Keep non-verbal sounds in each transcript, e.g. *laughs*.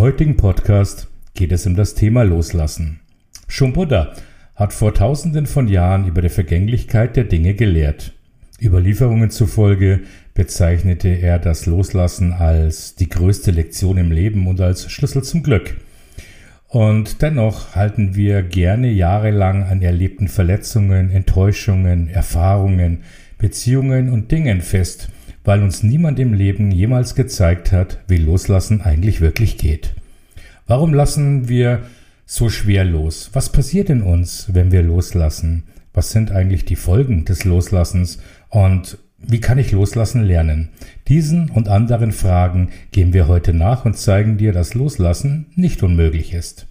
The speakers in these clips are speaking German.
Heutigen Podcast geht es um das Thema Loslassen. Schon Buddha hat vor tausenden von Jahren über die Vergänglichkeit der Dinge gelehrt. Überlieferungen zufolge bezeichnete er das Loslassen als die größte Lektion im Leben und als Schlüssel zum Glück. Und dennoch halten wir gerne jahrelang an erlebten Verletzungen, Enttäuschungen, Erfahrungen, Beziehungen und Dingen fest, weil uns niemand im Leben jemals gezeigt hat, wie Loslassen eigentlich wirklich geht. Warum lassen wir so schwer los? Was passiert in uns, wenn wir loslassen? Was sind eigentlich die Folgen des Loslassens? Und wie kann ich loslassen lernen? Diesen und anderen Fragen gehen wir heute nach und zeigen dir, dass Loslassen nicht unmöglich ist.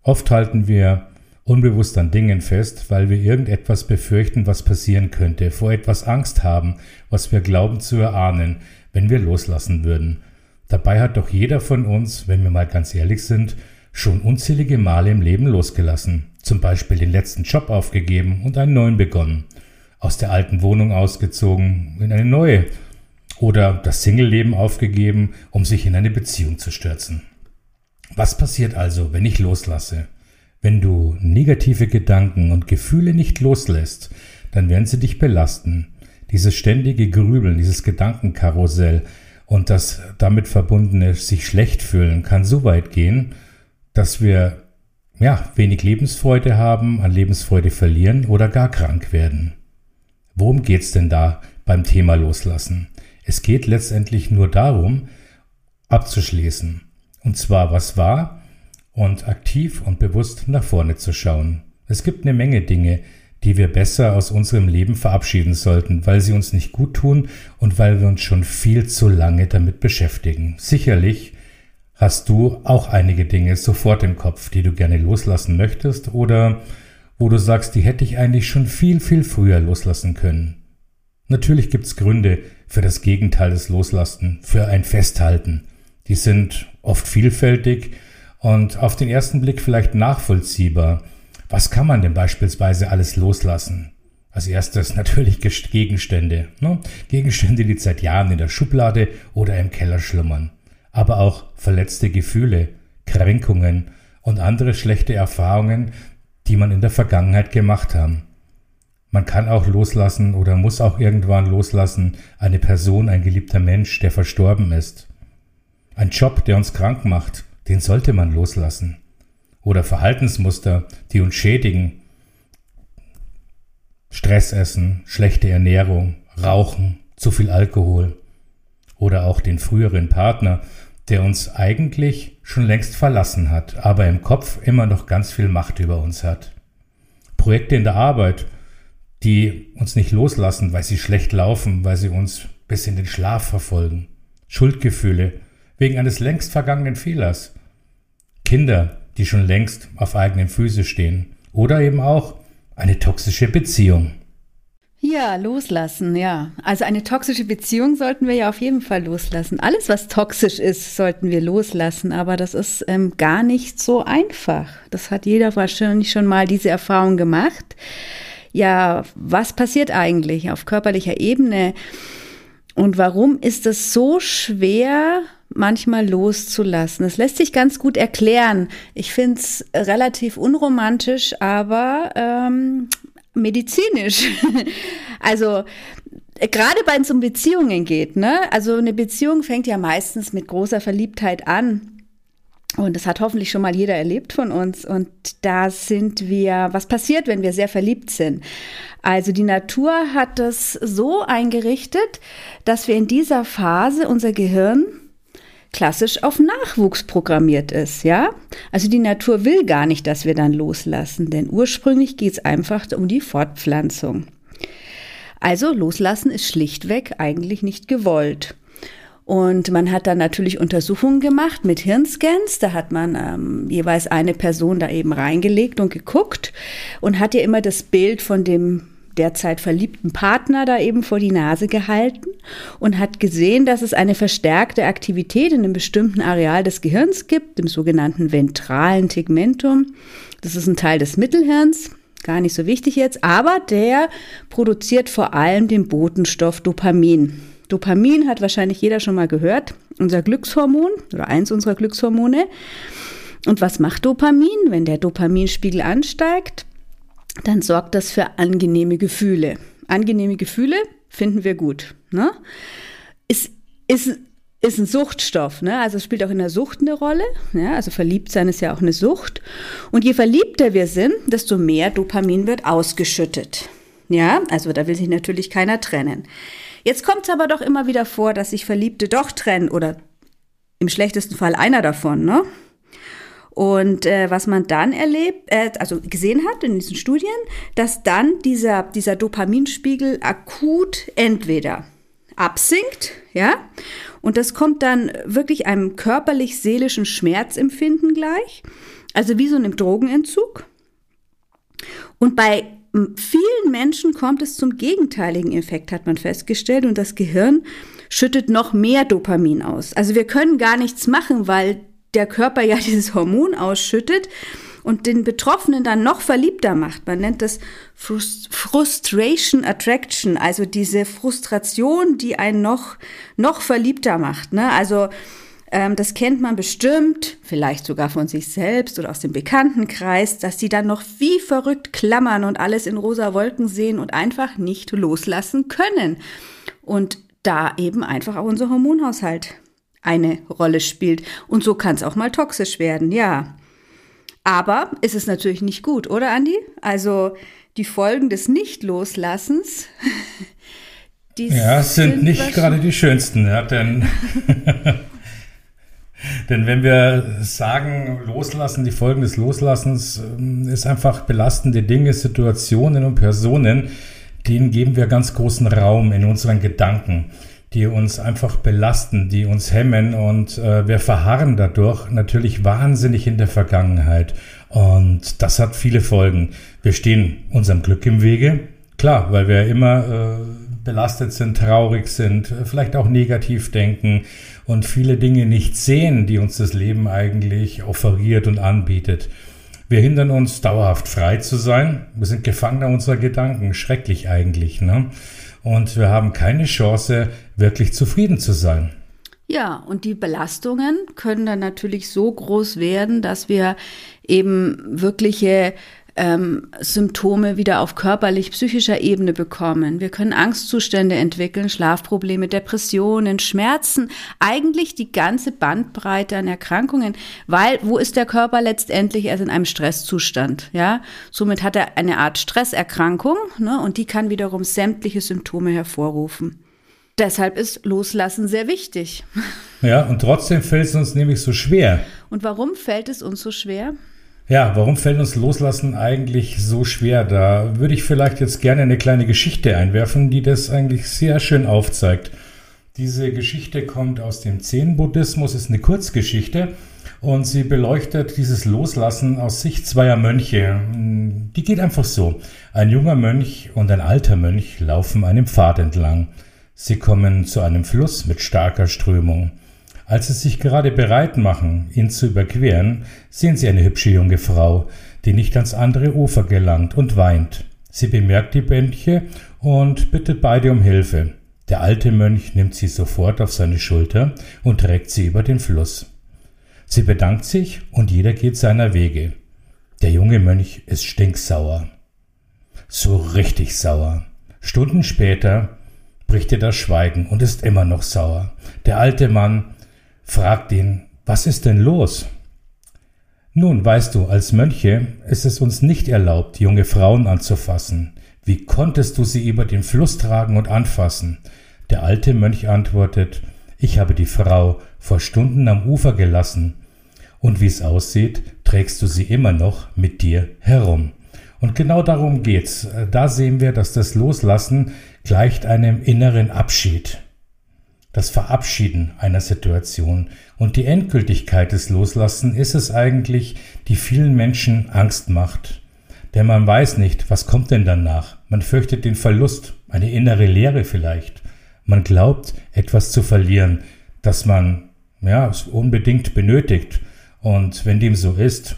Oft halten wir unbewusst an Dingen fest, weil wir irgendetwas befürchten, was passieren könnte, vor etwas Angst haben, was wir glauben zu erahnen, wenn wir loslassen würden. Dabei hat doch jeder von uns, wenn wir mal ganz ehrlich sind, schon unzählige Male im Leben losgelassen, zum Beispiel den letzten Job aufgegeben und einen neuen begonnen, aus der alten Wohnung ausgezogen in eine neue oder das Single-Leben aufgegeben, um sich in eine Beziehung zu stürzen. Was passiert also, wenn ich loslasse? Wenn du negative Gedanken und Gefühle nicht loslässt, dann werden sie dich belasten. Dieses ständige Grübeln, dieses Gedankenkarussell und das damit verbundene sich schlecht fühlen kann so weit gehen, dass wir ja, wenig Lebensfreude haben, an Lebensfreude verlieren oder gar krank werden. Worum geht's denn da beim Thema Loslassen? Es geht letztendlich nur darum, abzuschließen. Und zwar, was war und aktiv und bewusst nach vorne zu schauen. Es gibt eine Menge Dinge, die wir besser aus unserem Leben verabschieden sollten, weil sie uns nicht gut tun und weil wir uns schon viel zu lange damit beschäftigen. Sicherlich hast du auch einige Dinge sofort im Kopf, die du gerne loslassen möchtest oder wo du sagst, die hätte ich eigentlich schon viel, viel früher loslassen können. Natürlich gibt's Gründe für das Gegenteil des Loslassen, für ein Festhalten. Die sind oft vielfältig und auf den ersten Blick vielleicht nachvollziehbar. Was kann man denn beispielsweise alles loslassen? Als erstes natürlich Gegenstände. Ne? Gegenstände, die seit Jahren in der Schublade oder im Keller schlummern. Aber auch verletzte Gefühle, Kränkungen und andere schlechte Erfahrungen, die man in der Vergangenheit gemacht haben. Man kann auch loslassen oder muss auch irgendwann loslassen eine Person, ein geliebter Mensch, der verstorben ist. Ein Job, der uns krank macht, den sollte man loslassen. Oder Verhaltensmuster, die uns schädigen. Stressessen, schlechte Ernährung, Rauchen, zu viel Alkohol. Oder auch den früheren Partner, der uns eigentlich schon längst verlassen hat, aber im Kopf immer noch ganz viel Macht über uns hat. Projekte in der Arbeit, die uns nicht loslassen, weil sie schlecht laufen, weil sie uns bis in den Schlaf verfolgen. Schuldgefühle wegen eines längst vergangenen Fehlers. Kinder, die schon längst auf eigenen Füße stehen. Oder eben auch eine toxische Beziehung. Ja, loslassen, ja. Also eine toxische Beziehung sollten wir ja auf jeden Fall loslassen. Alles, was toxisch ist, sollten wir loslassen. Aber das ist ähm, gar nicht so einfach. Das hat jeder wahrscheinlich schon mal diese Erfahrung gemacht. Ja, was passiert eigentlich auf körperlicher Ebene? Und warum ist es so schwer, manchmal loszulassen? Es lässt sich ganz gut erklären. Ich finde es relativ unromantisch, aber ähm, medizinisch. *laughs* also gerade wenn es um Beziehungen geht, ne? Also eine Beziehung fängt ja meistens mit großer Verliebtheit an. Und das hat hoffentlich schon mal jeder erlebt von uns. Und da sind wir, was passiert, wenn wir sehr verliebt sind? Also die Natur hat das so eingerichtet, dass wir in dieser Phase unser Gehirn klassisch auf Nachwuchs programmiert ist, ja? Also die Natur will gar nicht, dass wir dann loslassen, denn ursprünglich geht es einfach um die Fortpflanzung. Also loslassen ist schlichtweg eigentlich nicht gewollt. Und man hat dann natürlich Untersuchungen gemacht mit Hirnscans. Da hat man ähm, jeweils eine Person da eben reingelegt und geguckt und hat ja immer das Bild von dem derzeit verliebten Partner da eben vor die Nase gehalten und hat gesehen, dass es eine verstärkte Aktivität in einem bestimmten Areal des Gehirns gibt, dem sogenannten ventralen Tegmentum. Das ist ein Teil des Mittelhirns, gar nicht so wichtig jetzt, aber der produziert vor allem den Botenstoff Dopamin. Dopamin hat wahrscheinlich jeder schon mal gehört, unser Glückshormon oder eins unserer Glückshormone. Und was macht Dopamin? Wenn der Dopaminspiegel ansteigt, dann sorgt das für angenehme Gefühle. Angenehme Gefühle finden wir gut. Ne? Ist, ist, ist ein Suchtstoff, ne? also spielt auch in der Sucht eine Rolle. Ja? Also verliebt sein ist ja auch eine Sucht. Und je verliebter wir sind, desto mehr Dopamin wird ausgeschüttet. Ja, also da will sich natürlich keiner trennen. Jetzt kommt es aber doch immer wieder vor, dass sich Verliebte doch trennen oder im schlechtesten Fall einer davon, ne? Und äh, was man dann erlebt, äh, also gesehen hat in diesen Studien, dass dann dieser, dieser Dopaminspiegel akut entweder absinkt, ja, und das kommt dann wirklich einem körperlich-seelischen Schmerzempfinden gleich, also wie so einem Drogenentzug. Und bei vielen Menschen kommt es zum gegenteiligen Effekt, hat man festgestellt, und das Gehirn schüttet noch mehr Dopamin aus. Also wir können gar nichts machen, weil der Körper ja *laughs* dieses Hormon ausschüttet und den Betroffenen dann noch verliebter macht. Man nennt das Frustration Attraction, also diese Frustration, die einen noch, noch verliebter macht. Ne? Also ähm, das kennt man bestimmt, vielleicht sogar von sich selbst oder aus dem Bekanntenkreis, dass die dann noch wie verrückt klammern und alles in rosa Wolken sehen und einfach nicht loslassen können. Und da eben einfach auch unser Hormonhaushalt eine Rolle spielt. Und so kann es auch mal toxisch werden, ja. Aber ist es natürlich nicht gut, oder Andi? Also die Folgen des Nicht-Loslassens. *laughs* ja, sind nicht gerade die schönsten, ja, denn, *laughs* denn wenn wir sagen, loslassen, die Folgen des Loslassens ähm, ist einfach belastende Dinge, Situationen und Personen, denen geben wir ganz großen Raum in unseren Gedanken die uns einfach belasten, die uns hemmen und äh, wir verharren dadurch natürlich wahnsinnig in der Vergangenheit. Und das hat viele Folgen. Wir stehen unserem Glück im Wege, klar, weil wir immer äh, belastet sind, traurig sind, vielleicht auch negativ denken und viele Dinge nicht sehen, die uns das Leben eigentlich offeriert und anbietet. Wir hindern uns dauerhaft frei zu sein. Wir sind Gefangener unserer Gedanken. Schrecklich eigentlich. Ne? Und wir haben keine Chance, wirklich zufrieden zu sein. Ja, und die Belastungen können dann natürlich so groß werden, dass wir eben wirkliche ähm, Symptome wieder auf körperlich-psychischer Ebene bekommen. Wir können Angstzustände entwickeln, Schlafprobleme, Depressionen, Schmerzen, eigentlich die ganze Bandbreite an Erkrankungen, weil wo ist der Körper letztendlich erst in einem Stresszustand, ja? Somit hat er eine Art Stresserkrankung, ne? Und die kann wiederum sämtliche Symptome hervorrufen. Deshalb ist Loslassen sehr wichtig. Ja, und trotzdem fällt es uns nämlich so schwer. Und warum fällt es uns so schwer? Ja, warum fällt uns Loslassen eigentlich so schwer? Da würde ich vielleicht jetzt gerne eine kleine Geschichte einwerfen, die das eigentlich sehr schön aufzeigt. Diese Geschichte kommt aus dem Zen-Buddhismus, ist eine Kurzgeschichte und sie beleuchtet dieses Loslassen aus Sicht zweier Mönche. Die geht einfach so. Ein junger Mönch und ein alter Mönch laufen einem Pfad entlang. Sie kommen zu einem Fluss mit starker Strömung. Als sie sich gerade bereit machen, ihn zu überqueren, sehen sie eine hübsche junge Frau, die nicht ans andere Ufer gelangt und weint. Sie bemerkt die Bändche und bittet beide um Hilfe. Der alte Mönch nimmt sie sofort auf seine Schulter und trägt sie über den Fluss. Sie bedankt sich und jeder geht seiner Wege. Der junge Mönch ist stinksauer. So richtig sauer. Stunden später bricht er das Schweigen und ist immer noch sauer. Der alte Mann fragt ihn, was ist denn los? Nun, weißt du, als Mönche ist es uns nicht erlaubt, junge Frauen anzufassen. Wie konntest du sie über den Fluss tragen und anfassen? Der alte Mönch antwortet, ich habe die Frau vor Stunden am Ufer gelassen, und wie es aussieht, trägst du sie immer noch mit dir herum. Und genau darum geht's. Da sehen wir, dass das Loslassen gleicht einem inneren Abschied. Das Verabschieden einer Situation. Und die Endgültigkeit des Loslassen ist es eigentlich, die vielen Menschen Angst macht. Denn man weiß nicht, was kommt denn danach. Man fürchtet den Verlust, eine innere Leere vielleicht. Man glaubt, etwas zu verlieren, das man ja unbedingt benötigt. Und wenn dem so ist,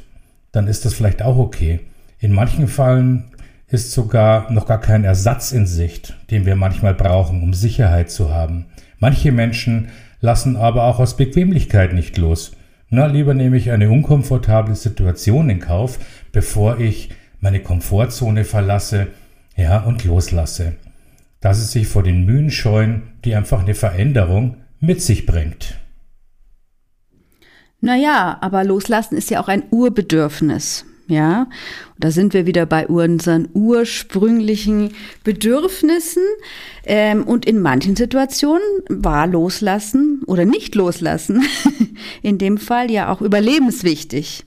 dann ist das vielleicht auch okay. In manchen Fällen ist sogar noch gar kein Ersatz in Sicht, den wir manchmal brauchen, um Sicherheit zu haben. Manche Menschen lassen aber auch aus Bequemlichkeit nicht los. Na, lieber nehme ich eine unkomfortable Situation in Kauf, bevor ich meine Komfortzone verlasse, ja, und loslasse. Dass es sich vor den Mühen scheuen, die einfach eine Veränderung mit sich bringt. Naja, aber loslassen ist ja auch ein Urbedürfnis. Ja, und da sind wir wieder bei unseren ursprünglichen Bedürfnissen. Ähm, und in manchen Situationen war Loslassen oder nicht Loslassen *laughs* in dem Fall ja auch überlebenswichtig.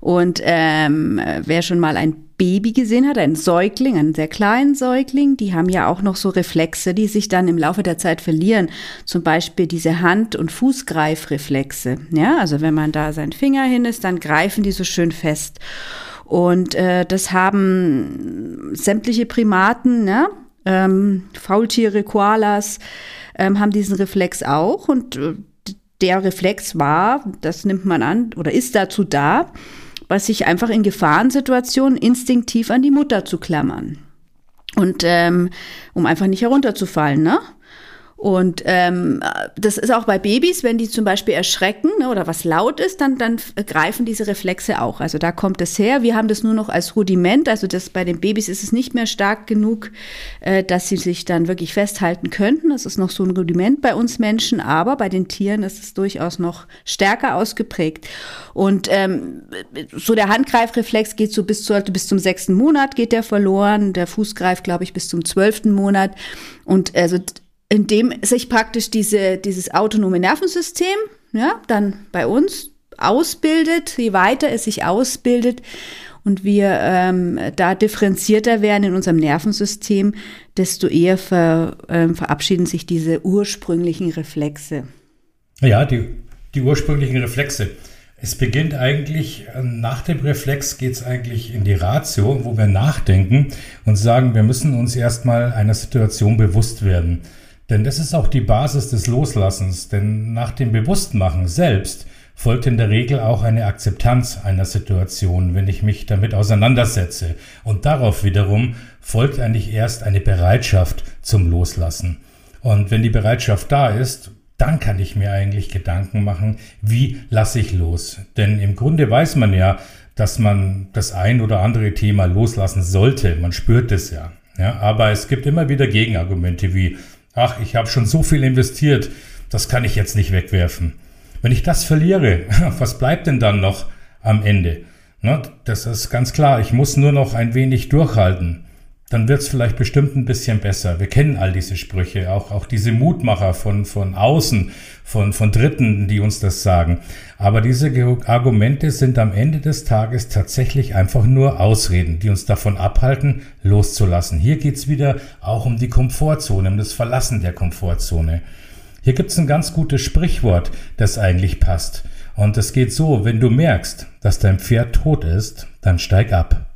Und ähm, wer schon mal ein Baby gesehen hat, ein Säugling, einen sehr kleinen Säugling, die haben ja auch noch so Reflexe, die sich dann im Laufe der Zeit verlieren. Zum Beispiel diese Hand- und Fußgreifreflexe. Ja, also wenn man da seinen Finger hin ist, dann greifen die so schön fest. Und äh, das haben sämtliche Primaten, ne? ähm, Faultiere, Koalas, ähm, haben diesen Reflex auch. Und äh, der Reflex war, das nimmt man an oder ist dazu da, was sich einfach in Gefahrensituationen instinktiv an die Mutter zu klammern. Und ähm, um einfach nicht herunterzufallen, ne? Und ähm, das ist auch bei Babys, wenn die zum Beispiel erschrecken ne, oder was laut ist, dann, dann greifen diese Reflexe auch. Also da kommt es her. Wir haben das nur noch als Rudiment. Also das bei den Babys ist es nicht mehr stark genug, äh, dass sie sich dann wirklich festhalten könnten. Das ist noch so ein Rudiment bei uns Menschen, aber bei den Tieren ist es durchaus noch stärker ausgeprägt. Und ähm, so der Handgreifreflex geht so bis, zu, bis zum sechsten Monat geht der verloren. Der Fußgreif, glaube ich, bis zum zwölften Monat. Und also in dem sich praktisch diese, dieses autonome Nervensystem, ja, dann bei uns ausbildet, je weiter es sich ausbildet und wir ähm, da differenzierter werden in unserem Nervensystem, desto eher ver, ähm, verabschieden sich diese ursprünglichen Reflexe. Ja, die, die ursprünglichen Reflexe. Es beginnt eigentlich, äh, nach dem Reflex geht es eigentlich in die Ratio, wo wir nachdenken und sagen, wir müssen uns erstmal einer Situation bewusst werden. Denn das ist auch die Basis des Loslassens, denn nach dem Bewusstmachen selbst folgt in der Regel auch eine Akzeptanz einer Situation, wenn ich mich damit auseinandersetze. Und darauf wiederum folgt eigentlich erst eine Bereitschaft zum Loslassen. Und wenn die Bereitschaft da ist, dann kann ich mir eigentlich Gedanken machen, wie lasse ich los. Denn im Grunde weiß man ja, dass man das ein oder andere Thema loslassen sollte. Man spürt es ja. ja aber es gibt immer wieder Gegenargumente wie, ach, ich habe schon so viel investiert, das kann ich jetzt nicht wegwerfen. Wenn ich das verliere, *laughs* was bleibt denn dann noch am Ende? Ne, das ist ganz klar, ich muss nur noch ein wenig durchhalten. Dann wird's vielleicht bestimmt ein bisschen besser. Wir kennen all diese Sprüche, auch, auch diese Mutmacher von, von außen, von, von Dritten, die uns das sagen. Aber diese Argumente sind am Ende des Tages tatsächlich einfach nur Ausreden, die uns davon abhalten, loszulassen. Hier geht's wieder auch um die Komfortzone, um das Verlassen der Komfortzone. Hier gibt's ein ganz gutes Sprichwort, das eigentlich passt. Und es geht so, wenn du merkst, dass dein Pferd tot ist, dann steig ab.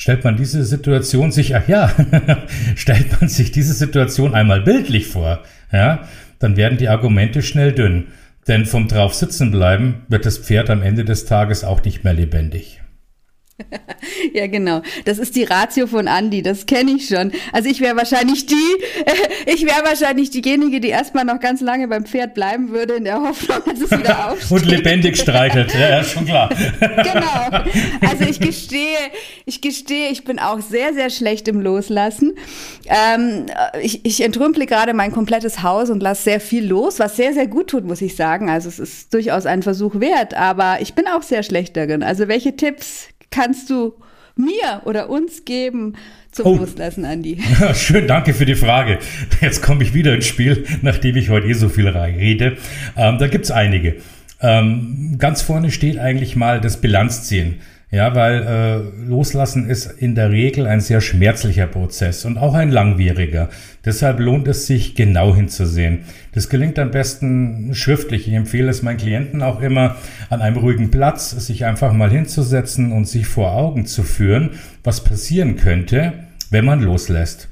Stellt man diese Situation sich, ach ja, *laughs* stellt man sich diese Situation einmal bildlich vor, ja, dann werden die Argumente schnell dünn. Denn vom drauf sitzen bleiben wird das Pferd am Ende des Tages auch nicht mehr lebendig. *laughs* ja, genau. Das ist die Ratio von Andy, das kenne ich schon. Also ich wäre wahrscheinlich die, *laughs* ich wäre wahrscheinlich diejenige, die erstmal noch ganz lange beim Pferd bleiben würde, in der Hoffnung, dass es wieder *laughs* aufsteht. Und lebendig streichelt, ja, ja, schon klar. genau. Also ich gestehe, ich gestehe, ich bin auch sehr, sehr schlecht im Loslassen. Ähm, ich, ich entrümple gerade mein komplettes Haus und lasse sehr viel los, was sehr, sehr gut tut, muss ich sagen. Also es ist durchaus ein Versuch wert, aber ich bin auch sehr schlecht darin. Also welche Tipps kannst du mir oder uns geben zum oh. Loslassen, Andi? *laughs* Ja, schön, danke für die Frage. Jetzt komme ich wieder ins Spiel, nachdem ich heute eh so viel rede. Ähm, da gibt's einige. Ähm, ganz vorne steht eigentlich mal das Bilanzziehen. Ja, weil äh, Loslassen ist in der Regel ein sehr schmerzlicher Prozess und auch ein langwieriger. Deshalb lohnt es sich, genau hinzusehen. Das gelingt am besten schriftlich. Ich empfehle es meinen Klienten auch immer, an einem ruhigen Platz sich einfach mal hinzusetzen und sich vor Augen zu führen, was passieren könnte, wenn man loslässt.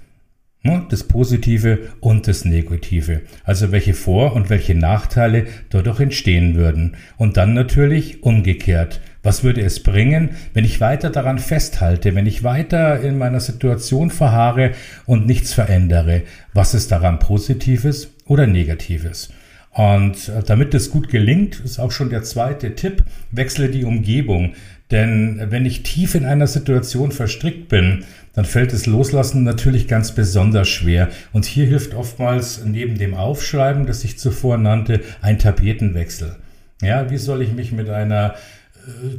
Ne, das Positive und das Negative. Also welche Vor- und welche Nachteile dadurch entstehen würden. Und dann natürlich umgekehrt. Was würde es bringen, wenn ich weiter daran festhalte, wenn ich weiter in meiner Situation verharre und nichts verändere? Was ist daran Positives oder Negatives? Und äh, damit es gut gelingt, ist auch schon der zweite Tipp, wechsle die Umgebung. Denn wenn ich tief in einer Situation verstrickt bin, dann fällt das Loslassen natürlich ganz besonders schwer. Und hier hilft oftmals neben dem Aufschreiben, das ich zuvor nannte, ein Tapetenwechsel. Ja, wie soll ich mich mit einer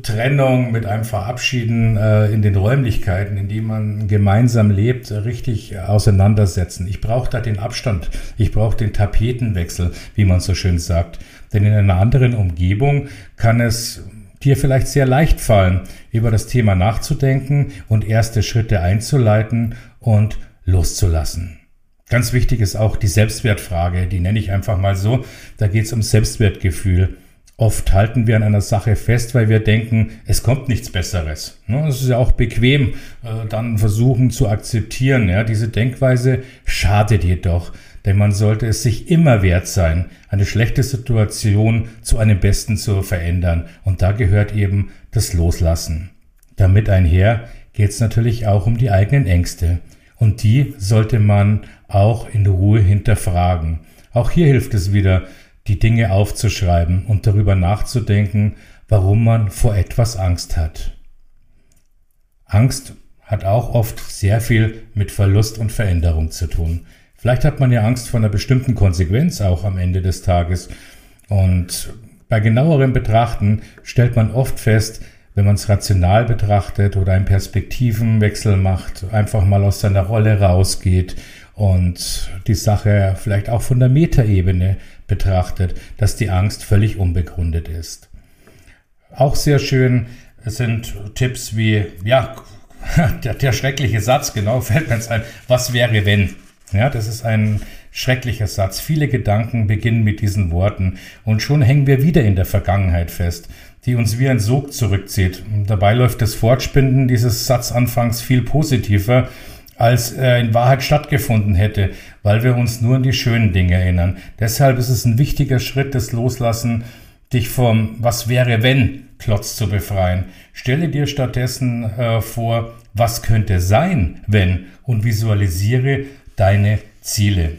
Trennung, mit einem Verabschieden äh, in den Räumlichkeiten, in denen man gemeinsam lebt, richtig auseinandersetzen. Ich brauche da den Abstand, ich brauche den Tapetenwechsel, wie man so schön sagt. Denn in einer anderen Umgebung kann es dir vielleicht sehr leicht fallen, über das Thema nachzudenken und erste Schritte einzuleiten und loszulassen. Ganz wichtig ist auch die Selbstwertfrage, die nenne ich einfach mal so. Da geht es um Selbstwertgefühl. Oft halten wir an einer Sache fest, weil wir denken, es kommt nichts Besseres. Ne, es ist ja auch bequem, äh, dann versuchen zu akzeptieren. Diese Denkweise schadet jedoch, denn man sollte es sich immer wert sein, eine schlechte Situation zu einem Besten zu verändern. Und da gehört eben das Loslassen. Damit einher geht es natürlich auch um die eigenen Ängste. Und die sollte man auch in Ruhe hinterfragen. Auch hier hilft es wieder, die Dinge aufzuschreiben und darüber nachzudenken, warum man vor etwas Angst hat. Angst hat auch oft sehr viel mit Verlust und Veränderung zu tun. Vielleicht hat man ja Angst vor einer bestimmten Konsequenz auch am Ende des Tages. Und bei genauerem Betrachten stellt man oft fest, wenn man es rational betrachtet oder einen Perspektivenwechsel macht, einfach mal aus seiner Rolle rausgeht und die Sache vielleicht auch von der Metaebene betrachtet, dass die Angst völlig unbegründet ist. Auch sehr schön sind Tipps wie, ja, *laughs* der, der schreckliche Satz, genau, *laughs* fällt mir jetzt ein, was wäre wenn? Ja, das ist ein schrecklicher Satz. Viele Gedanken beginnen mit diesen Worten und schon hängen wir wieder in der Vergangenheit fest, die uns wie ein Sog zurückzieht. dabei läuft das Fortspinden dieses Satzanfangs viel positiver als äh, in Wahrheit stattgefunden hätte, weil wir uns nur an die schönen Dinge erinnern. Deshalb ist es ein wichtiger Schritt des Loslassen, dich vom Was wäre wenn Klotz zu befreien. Stelle dir stattdessen äh, vor, was könnte sein, wenn und visualisiere deine Ziele.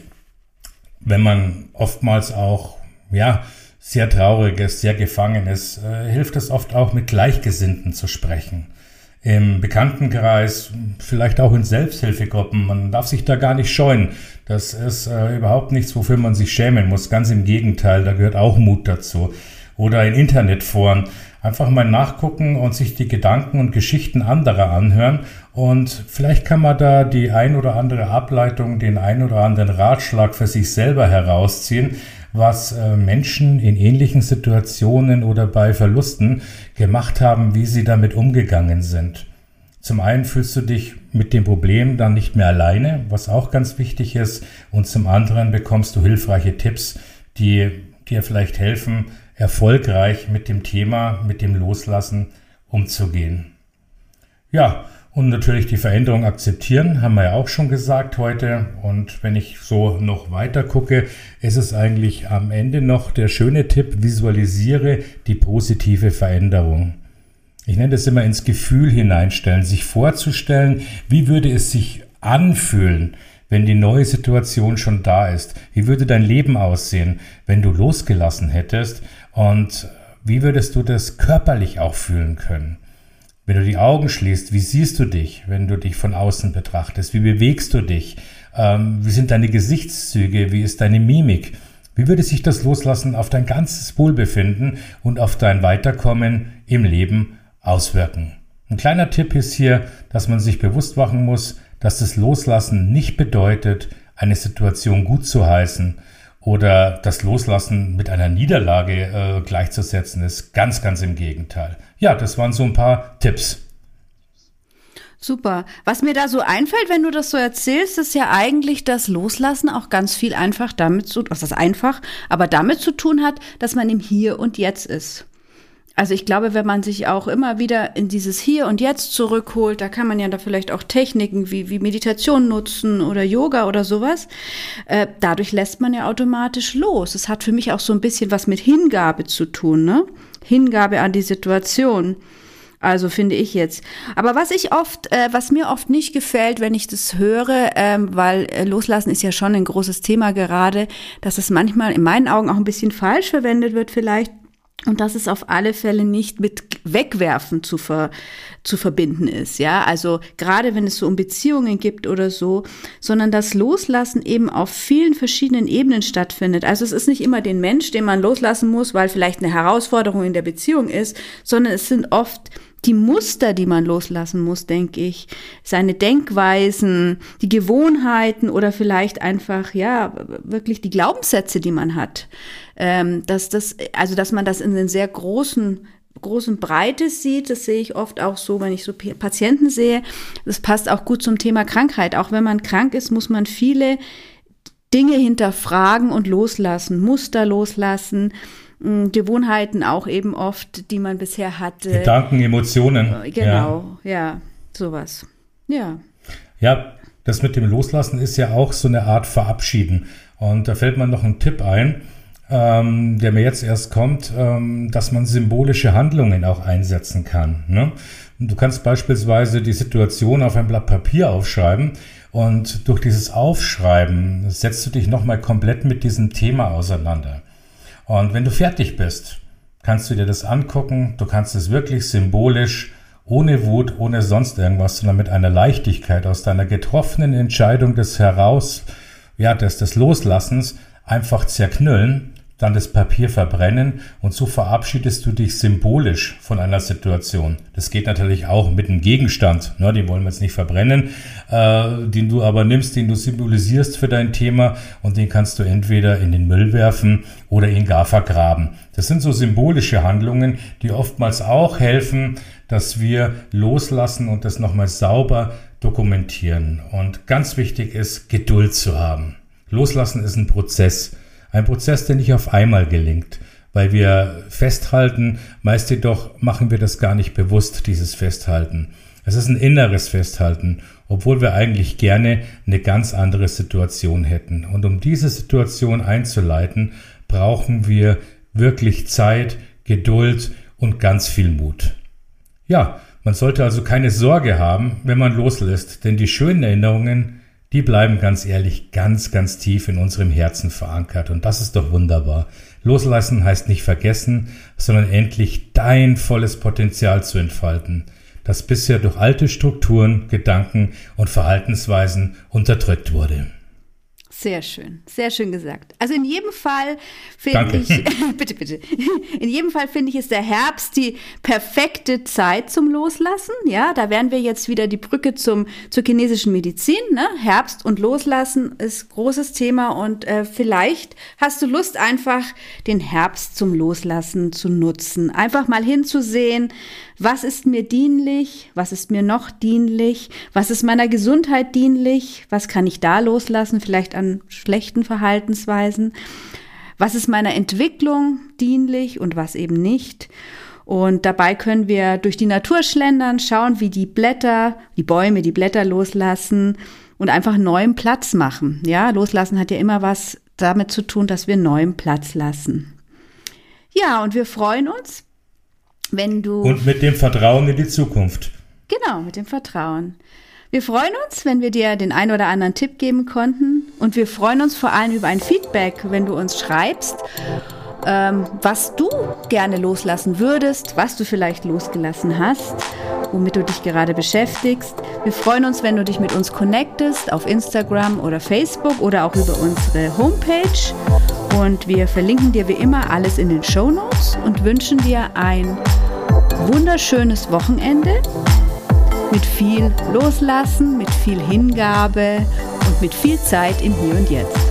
Wenn man oftmals auch, ja, sehr trauriges, sehr gefangenes, äh, hilft es oft auch mit Gleichgesinnten zu sprechen im Bekanntenkreis, vielleicht auch in Selbsthilfegruppen. Man darf sich da gar nicht scheuen. Das ist äh, überhaupt nichts, wofür man sich schämen muss. Ganz im Gegenteil, da gehört auch Mut dazu. Oder in Internetforen. Einfach mal nachgucken und sich die Gedanken und Geschichten anderer anhören. Und vielleicht kann man da die ein oder andere Ableitung, den ein oder anderen Ratschlag für sich selber herausziehen, was äh, Menschen in ähnlichen Situationen oder bei Verlusten gemacht haben, wie sie damit umgegangen sind. Zum einen fühlst du dich mit dem Problem dann nicht mehr alleine, was auch ganz wichtig ist, und zum anderen bekommst du hilfreiche Tipps, die dir vielleicht helfen, erfolgreich mit dem Thema, mit dem Loslassen umzugehen. Ja, und natürlich die Veränderung akzeptieren, haben wir ja auch schon gesagt heute. Und wenn ich so noch weiter gucke, ist es eigentlich am Ende noch der schöne Tipp, visualisiere die positive Veränderung. Ich nenne das immer ins Gefühl hineinstellen, sich vorzustellen, wie würde es sich anfühlen, wenn die neue Situation schon da ist? Wie würde dein Leben aussehen, wenn du losgelassen hättest? Und wie würdest du das körperlich auch fühlen können? Wenn du die Augen schließt, wie siehst du dich, wenn du dich von außen betrachtest? Wie bewegst du dich? Ähm, wie sind deine Gesichtszüge? Wie ist deine Mimik? Wie würde sich das Loslassen auf dein ganzes Wohlbefinden und auf dein Weiterkommen im Leben auswirken? Ein kleiner Tipp ist hier, dass man sich bewusst machen muss, dass das Loslassen nicht bedeutet, eine Situation gut zu heißen oder das Loslassen mit einer Niederlage äh, gleichzusetzen ist. Ganz, ganz im Gegenteil. Ja, das waren so ein paar Tipps. Super. Was mir da so einfällt, wenn du das so erzählst, ist ja eigentlich, dass Loslassen auch ganz viel einfach damit zu, was das einfach, aber damit zu tun hat, dass man im Hier und Jetzt ist. Also ich glaube, wenn man sich auch immer wieder in dieses Hier und Jetzt zurückholt, da kann man ja da vielleicht auch Techniken wie, wie Meditation nutzen oder Yoga oder sowas. Äh, dadurch lässt man ja automatisch los. Es hat für mich auch so ein bisschen was mit Hingabe zu tun, ne? Hingabe an die Situation. Also finde ich jetzt. Aber was ich oft, äh, was mir oft nicht gefällt, wenn ich das höre, ähm, weil äh, Loslassen ist ja schon ein großes Thema gerade, dass es manchmal in meinen Augen auch ein bisschen falsch verwendet wird vielleicht. Und dass es auf alle Fälle nicht mit Wegwerfen zu, ver, zu verbinden ist, ja. Also gerade wenn es so um Beziehungen gibt oder so, sondern das Loslassen eben auf vielen verschiedenen Ebenen stattfindet. Also es ist nicht immer den Mensch, den man loslassen muss, weil vielleicht eine Herausforderung in der Beziehung ist, sondern es sind oft die Muster, die man loslassen muss, denke ich, seine Denkweisen, die Gewohnheiten oder vielleicht einfach, ja, wirklich die Glaubenssätze, die man hat. Ähm, dass das, also, dass man das in den sehr großen großen Breite sieht, das sehe ich oft auch so, wenn ich so Patienten sehe. Das passt auch gut zum Thema Krankheit. Auch wenn man krank ist, muss man viele Dinge hinterfragen und loslassen, Muster loslassen, Gewohnheiten auch eben oft, die man bisher hatte. Gedanken, Emotionen. Äh, genau, ja, ja sowas. Ja. Ja, das mit dem Loslassen ist ja auch so eine Art Verabschieden. Und da fällt mir noch ein Tipp ein, ähm, der mir jetzt erst kommt, ähm, dass man symbolische Handlungen auch einsetzen kann. Ne? Du kannst beispielsweise die Situation auf ein Blatt Papier aufschreiben und durch dieses Aufschreiben setzt du dich nochmal komplett mit diesem Thema auseinander. Und wenn du fertig bist, kannst du dir das angucken. Du kannst es wirklich symbolisch, ohne Wut, ohne sonst irgendwas, sondern mit einer Leichtigkeit aus deiner getroffenen Entscheidung des Heraus, ja, des, des Loslassens einfach zerknüllen dann das Papier verbrennen und so verabschiedest du dich symbolisch von einer Situation. Das geht natürlich auch mit einem Gegenstand, ne, den wollen wir jetzt nicht verbrennen, äh, den du aber nimmst, den du symbolisierst für dein Thema und den kannst du entweder in den Müll werfen oder ihn gar vergraben. Das sind so symbolische Handlungen, die oftmals auch helfen, dass wir loslassen und das nochmal sauber dokumentieren. Und ganz wichtig ist, Geduld zu haben. Loslassen ist ein Prozess. Ein Prozess, der nicht auf einmal gelingt, weil wir festhalten, meist jedoch machen wir das gar nicht bewusst, dieses Festhalten. Es ist ein inneres Festhalten, obwohl wir eigentlich gerne eine ganz andere Situation hätten. Und um diese Situation einzuleiten, brauchen wir wirklich Zeit, Geduld und ganz viel Mut. Ja, man sollte also keine Sorge haben, wenn man loslässt, denn die schönen Erinnerungen die bleiben ganz ehrlich ganz, ganz tief in unserem Herzen verankert. Und das ist doch wunderbar. Loslassen heißt nicht vergessen, sondern endlich dein volles Potenzial zu entfalten, das bisher durch alte Strukturen, Gedanken und Verhaltensweisen unterdrückt wurde. Sehr schön, sehr schön gesagt. Also in jedem Fall finde ich, *laughs* bitte, bitte, in jedem Fall finde ich, ist der Herbst die perfekte Zeit zum Loslassen. Ja, da wären wir jetzt wieder die Brücke zum, zur chinesischen Medizin. Ne? Herbst und Loslassen ist großes Thema und äh, vielleicht hast du Lust, einfach den Herbst zum Loslassen zu nutzen. Einfach mal hinzusehen, was ist mir dienlich, was ist mir noch dienlich, was ist meiner Gesundheit dienlich, was kann ich da loslassen, vielleicht an schlechten Verhaltensweisen, was ist meiner Entwicklung dienlich und was eben nicht. Und dabei können wir durch die Natur schlendern, schauen, wie die Blätter, die Bäume die Blätter loslassen und einfach neuen Platz machen. Ja, loslassen hat ja immer was damit zu tun, dass wir neuen Platz lassen. Ja, und wir freuen uns, wenn du. Und mit dem Vertrauen in die Zukunft. Genau, mit dem Vertrauen. Wir freuen uns, wenn wir dir den ein oder anderen Tipp geben konnten. Und wir freuen uns vor allem über ein Feedback, wenn du uns schreibst, ähm, was du gerne loslassen würdest, was du vielleicht losgelassen hast, womit du dich gerade beschäftigst. Wir freuen uns, wenn du dich mit uns connectest auf Instagram oder Facebook oder auch über unsere Homepage. Und wir verlinken dir wie immer alles in den Show Notes und wünschen dir ein wunderschönes Wochenende mit viel Loslassen, mit viel Hingabe und mit viel Zeit im Hier und Jetzt.